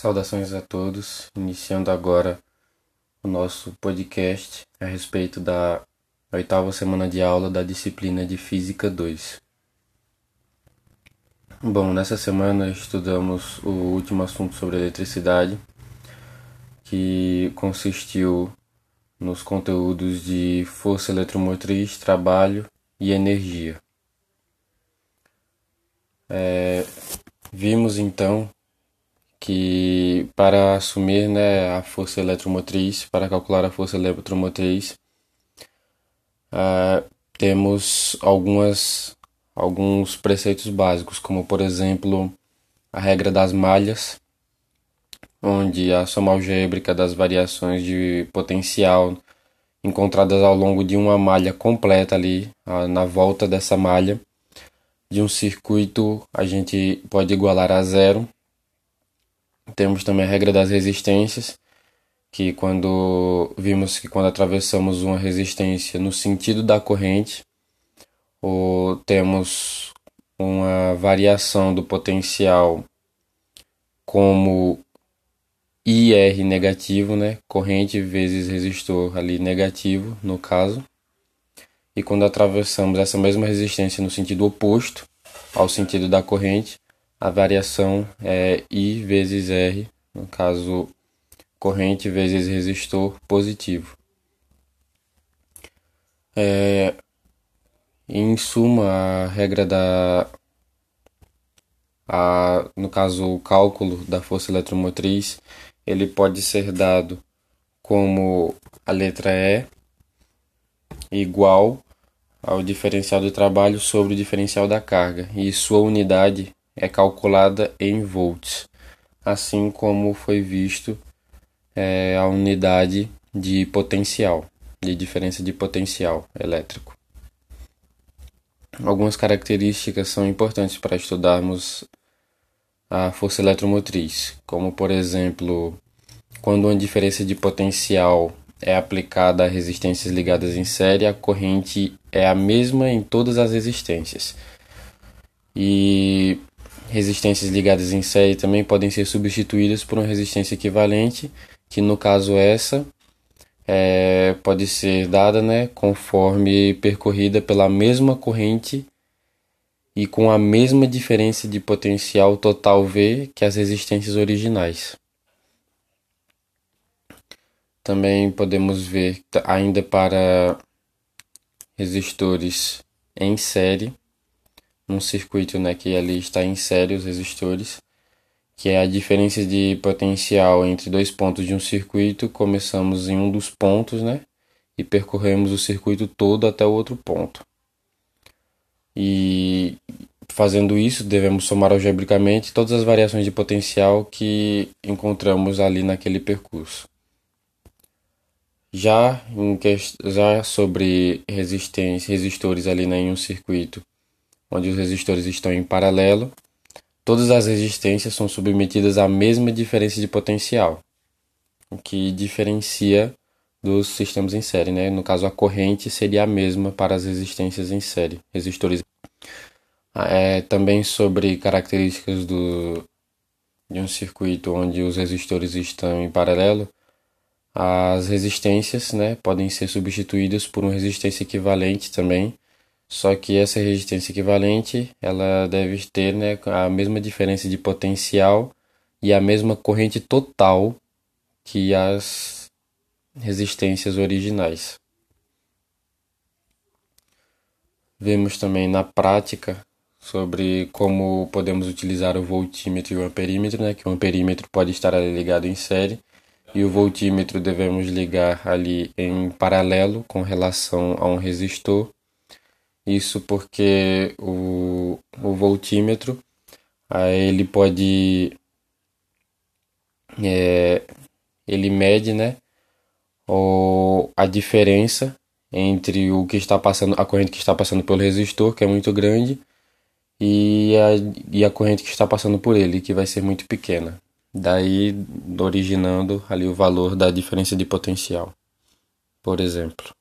Saudações a todos, iniciando agora o nosso podcast a respeito da oitava semana de aula da disciplina de Física 2. Bom, nessa semana estudamos o último assunto sobre eletricidade, que consistiu nos conteúdos de força eletromotriz, trabalho e energia. É, vimos então que para assumir né, a força eletromotriz, para calcular a força eletromotriz, uh, temos algumas, alguns preceitos básicos, como por exemplo a regra das malhas, onde a soma algébrica das variações de potencial encontradas ao longo de uma malha completa ali, na volta dessa malha, de um circuito a gente pode igualar a zero temos também a regra das resistências, que quando vimos que quando atravessamos uma resistência no sentido da corrente, ou temos uma variação do potencial como IR negativo, né? Corrente vezes resistor ali negativo, no caso. E quando atravessamos essa mesma resistência no sentido oposto ao sentido da corrente, a variação é I vezes R, no caso corrente vezes resistor positivo. É, em suma, a regra da. A, no caso, o cálculo da força eletromotriz, ele pode ser dado como a letra E igual ao diferencial do trabalho sobre o diferencial da carga, e sua unidade é calculada em volts, assim como foi visto é, a unidade de potencial, de diferença de potencial elétrico. Algumas características são importantes para estudarmos a força eletromotriz, como por exemplo, quando uma diferença de potencial é aplicada a resistências ligadas em série, a corrente é a mesma em todas as resistências. E Resistências ligadas em série também podem ser substituídas por uma resistência equivalente, que no caso essa é, pode ser dada né, conforme percorrida pela mesma corrente e com a mesma diferença de potencial total V que as resistências originais. Também podemos ver ainda para resistores em série um circuito né, que ali está em série os resistores, que é a diferença de potencial entre dois pontos de um circuito. Começamos em um dos pontos né, e percorremos o circuito todo até o outro ponto. E fazendo isso, devemos somar algebricamente todas as variações de potencial que encontramos ali naquele percurso. Já, em, já sobre resistência, resistores ali né, em um circuito, onde os resistores estão em paralelo, todas as resistências são submetidas à mesma diferença de potencial, o que diferencia dos sistemas em série. Né? No caso, a corrente seria a mesma para as resistências em série, resistores. Ah, é, também sobre características do, de um circuito onde os resistores estão em paralelo, as resistências né, podem ser substituídas por uma resistência equivalente também, só que essa resistência equivalente, ela deve ter né, a mesma diferença de potencial e a mesma corrente total que as resistências originais. Vemos também na prática sobre como podemos utilizar o voltímetro e o amperímetro, né, que o amperímetro pode estar ligado em série e o voltímetro devemos ligar ali em paralelo com relação a um resistor isso porque o, o voltímetro ele pode é, ele mede né o, a diferença entre o que está passando a corrente que está passando pelo resistor que é muito grande e a, e a corrente que está passando por ele que vai ser muito pequena. Daí originando ali o valor da diferença de potencial por exemplo